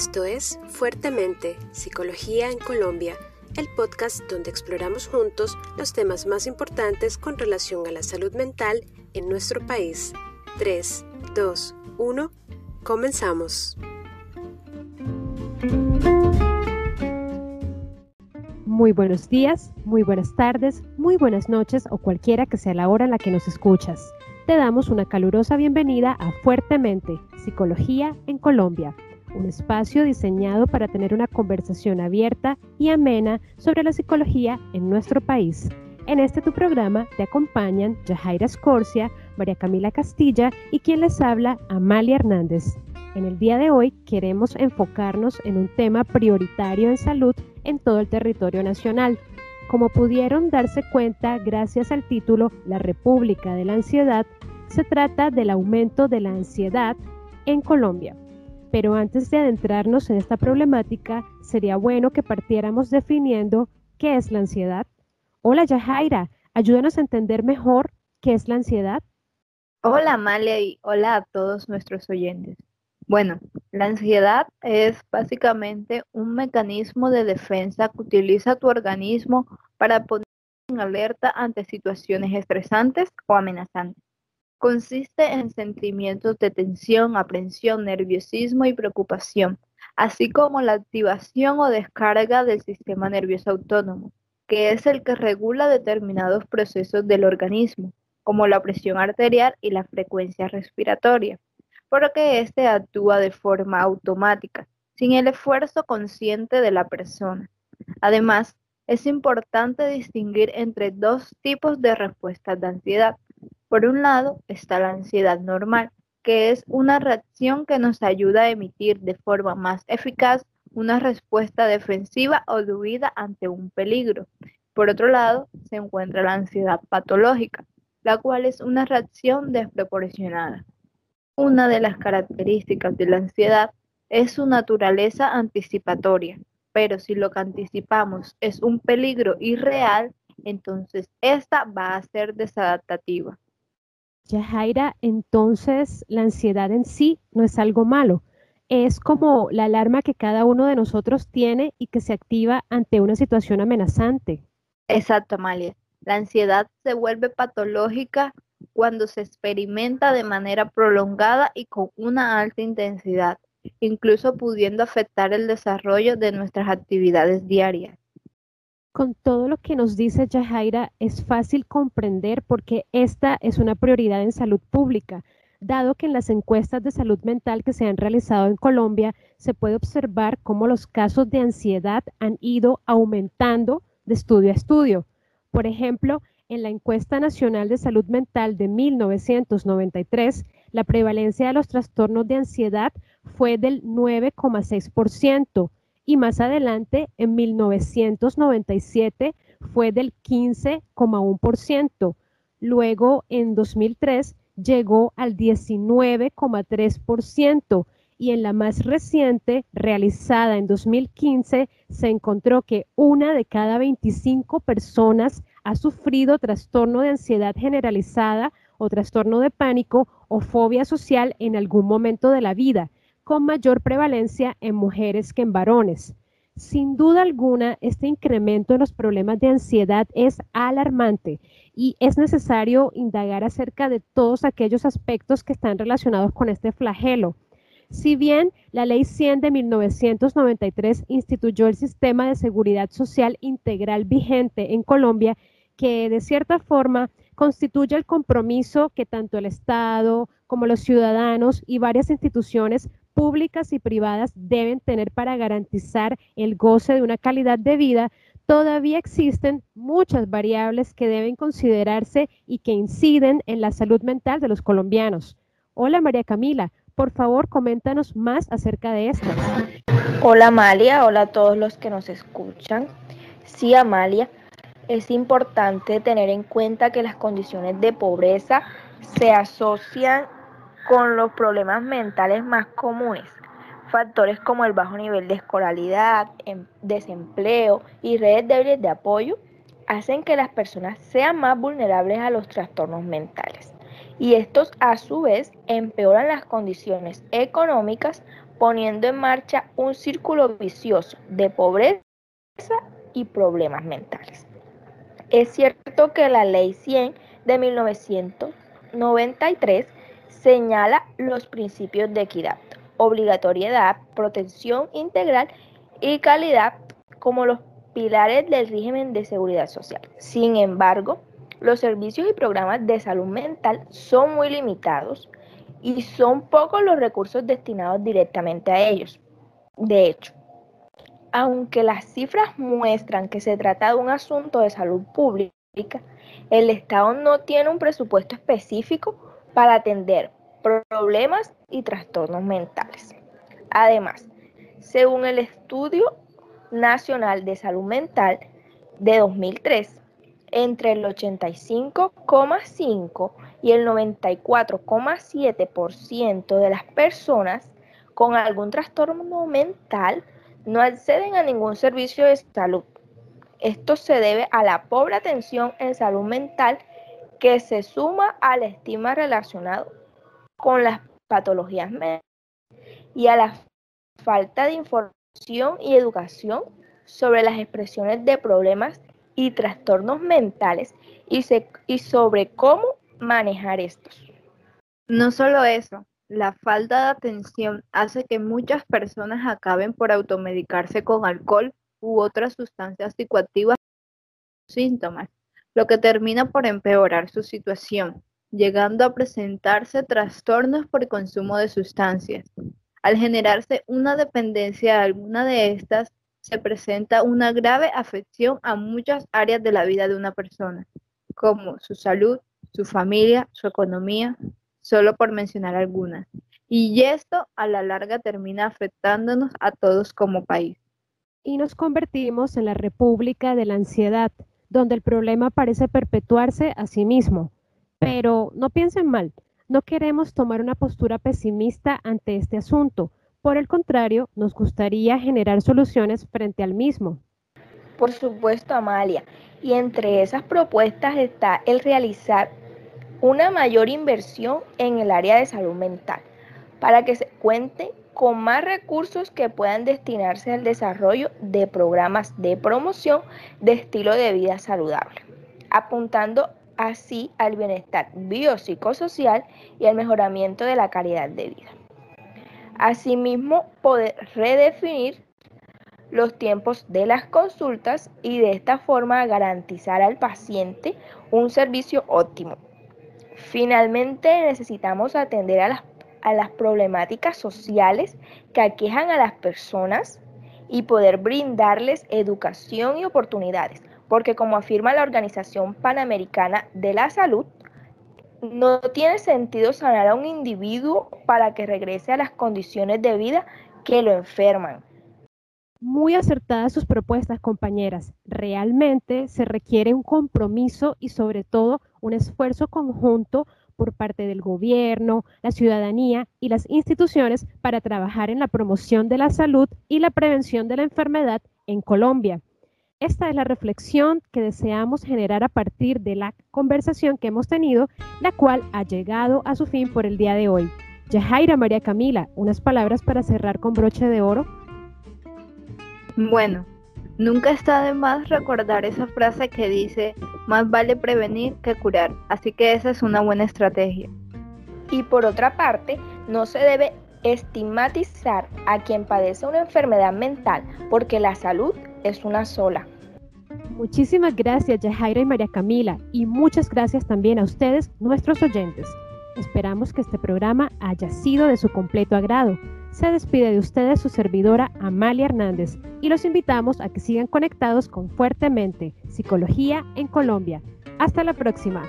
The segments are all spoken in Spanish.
Esto es Fuertemente, Psicología en Colombia, el podcast donde exploramos juntos los temas más importantes con relación a la salud mental en nuestro país. 3, 2, 1, comenzamos. Muy buenos días, muy buenas tardes, muy buenas noches o cualquiera que sea la hora en la que nos escuchas. Te damos una calurosa bienvenida a Fuertemente, Psicología en Colombia, un espacio diseñado para tener una conversación abierta y amena sobre la psicología en nuestro país. En este tu programa te acompañan Yajaira Scorcia, María Camila Castilla y quien les habla, Amalia Hernández. En el día de hoy queremos enfocarnos en un tema prioritario en salud en todo el territorio nacional, como pudieron darse cuenta gracias al título La República de la Ansiedad, se trata del aumento de la ansiedad en Colombia. Pero antes de adentrarnos en esta problemática, sería bueno que partiéramos definiendo qué es la ansiedad. Hola Yajaira, ayúdanos a entender mejor qué es la ansiedad. Hola Amalia y hola a todos nuestros oyentes. Bueno, la ansiedad es básicamente un mecanismo de defensa que utiliza tu organismo para poner en alerta ante situaciones estresantes o amenazantes. Consiste en sentimientos de tensión, aprensión, nerviosismo y preocupación, así como la activación o descarga del sistema nervioso autónomo, que es el que regula determinados procesos del organismo, como la presión arterial y la frecuencia respiratoria porque éste actúa de forma automática, sin el esfuerzo consciente de la persona. Además, es importante distinguir entre dos tipos de respuestas de ansiedad. Por un lado está la ansiedad normal, que es una reacción que nos ayuda a emitir de forma más eficaz una respuesta defensiva o de huida ante un peligro. Por otro lado, se encuentra la ansiedad patológica, la cual es una reacción desproporcionada. Una de las características de la ansiedad es su naturaleza anticipatoria, pero si lo que anticipamos es un peligro irreal, entonces esta va a ser desadaptativa. Yajaira, entonces la ansiedad en sí no es algo malo, es como la alarma que cada uno de nosotros tiene y que se activa ante una situación amenazante. Exacto, Amalia. La ansiedad se vuelve patológica cuando se experimenta de manera prolongada y con una alta intensidad, incluso pudiendo afectar el desarrollo de nuestras actividades diarias. Con todo lo que nos dice Yajaira, es fácil comprender por qué esta es una prioridad en salud pública, dado que en las encuestas de salud mental que se han realizado en Colombia se puede observar cómo los casos de ansiedad han ido aumentando de estudio a estudio. Por ejemplo, en la encuesta nacional de salud mental de 1993, la prevalencia de los trastornos de ansiedad fue del 9,6% y más adelante, en 1997, fue del 15,1%. Luego, en 2003, llegó al 19,3% y en la más reciente, realizada en 2015, se encontró que una de cada 25 personas ha sufrido trastorno de ansiedad generalizada o trastorno de pánico o fobia social en algún momento de la vida, con mayor prevalencia en mujeres que en varones. Sin duda alguna, este incremento en los problemas de ansiedad es alarmante y es necesario indagar acerca de todos aquellos aspectos que están relacionados con este flagelo. Si bien la Ley 100 de 1993 instituyó el sistema de seguridad social integral vigente en Colombia, que de cierta forma constituye el compromiso que tanto el Estado como los ciudadanos y varias instituciones públicas y privadas deben tener para garantizar el goce de una calidad de vida, todavía existen muchas variables que deben considerarse y que inciden en la salud mental de los colombianos. Hola María Camila, por favor, coméntanos más acerca de esto. Hola Amalia, hola a todos los que nos escuchan. Sí, Amalia, es importante tener en cuenta que las condiciones de pobreza se asocian con los problemas mentales más comunes. Factores como el bajo nivel de escolaridad, em, desempleo y redes débiles de apoyo hacen que las personas sean más vulnerables a los trastornos mentales y estos a su vez empeoran las condiciones económicas poniendo en marcha un círculo vicioso de pobreza y problemas mentales. Es cierto que la Ley 100 de 1993 señala los principios de equidad, obligatoriedad, protección integral y calidad como los pilares del régimen de seguridad social. Sin embargo, los servicios y programas de salud mental son muy limitados y son pocos los recursos destinados directamente a ellos. De hecho, aunque las cifras muestran que se trata de un asunto de salud pública, el Estado no tiene un presupuesto específico para atender problemas y trastornos mentales. Además, según el Estudio Nacional de Salud Mental de 2003, entre el 85,5 y el 94,7% de las personas con algún trastorno mental no acceden a ningún servicio de salud. Esto se debe a la pobre atención en salud mental que se suma al estigma relacionado con las patologías mentales y a la falta de información y educación sobre las expresiones de problemas y trastornos mentales y, y sobre cómo manejar estos. No solo eso, la falta de atención hace que muchas personas acaben por automedicarse con alcohol u otras sustancias psicoactivas síntomas, lo que termina por empeorar su situación, llegando a presentarse trastornos por consumo de sustancias. Al generarse una dependencia de alguna de estas, se presenta una grave afección a muchas áreas de la vida de una persona, como su salud, su familia, su economía, solo por mencionar algunas. Y esto a la larga termina afectándonos a todos como país. Y nos convertimos en la República de la Ansiedad, donde el problema parece perpetuarse a sí mismo. Pero no piensen mal, no queremos tomar una postura pesimista ante este asunto. Por el contrario, nos gustaría generar soluciones frente al mismo. Por supuesto, Amalia. Y entre esas propuestas está el realizar una mayor inversión en el área de salud mental para que se cuente con más recursos que puedan destinarse al desarrollo de programas de promoción de estilo de vida saludable, apuntando así al bienestar biopsicosocial y al mejoramiento de la calidad de vida. Asimismo, poder redefinir los tiempos de las consultas y de esta forma garantizar al paciente un servicio óptimo Finalmente, necesitamos atender a las, a las problemáticas sociales que aquejan a las personas y poder brindarles educación y oportunidades, porque como afirma la Organización Panamericana de la Salud, no tiene sentido sanar a un individuo para que regrese a las condiciones de vida que lo enferman. Muy acertadas sus propuestas, compañeras. Realmente se requiere un compromiso y sobre todo un esfuerzo conjunto por parte del gobierno, la ciudadanía y las instituciones para trabajar en la promoción de la salud y la prevención de la enfermedad en Colombia. Esta es la reflexión que deseamos generar a partir de la conversación que hemos tenido, la cual ha llegado a su fin por el día de hoy. Yajaira María Camila, unas palabras para cerrar con broche de oro. Bueno, nunca está de más recordar esa frase que dice, más vale prevenir que curar, así que esa es una buena estrategia. Y por otra parte, no se debe estigmatizar a quien padece una enfermedad mental, porque la salud es una sola. Muchísimas gracias Yajaira y María Camila y muchas gracias también a ustedes, nuestros oyentes. Esperamos que este programa haya sido de su completo agrado se despide de ustedes su servidora Amalia Hernández y los invitamos a que sigan conectados con Fuertemente, Psicología en Colombia. Hasta la próxima.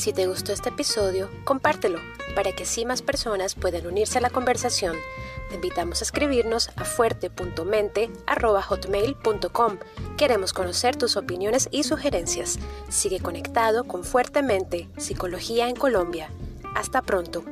Si te gustó este episodio, compártelo para que así más personas puedan unirse a la conversación. Te invitamos a escribirnos a fuerte.mente.hotmail.com. Queremos conocer tus opiniones y sugerencias. Sigue conectado con Fuertemente, Psicología en Colombia. Hasta pronto.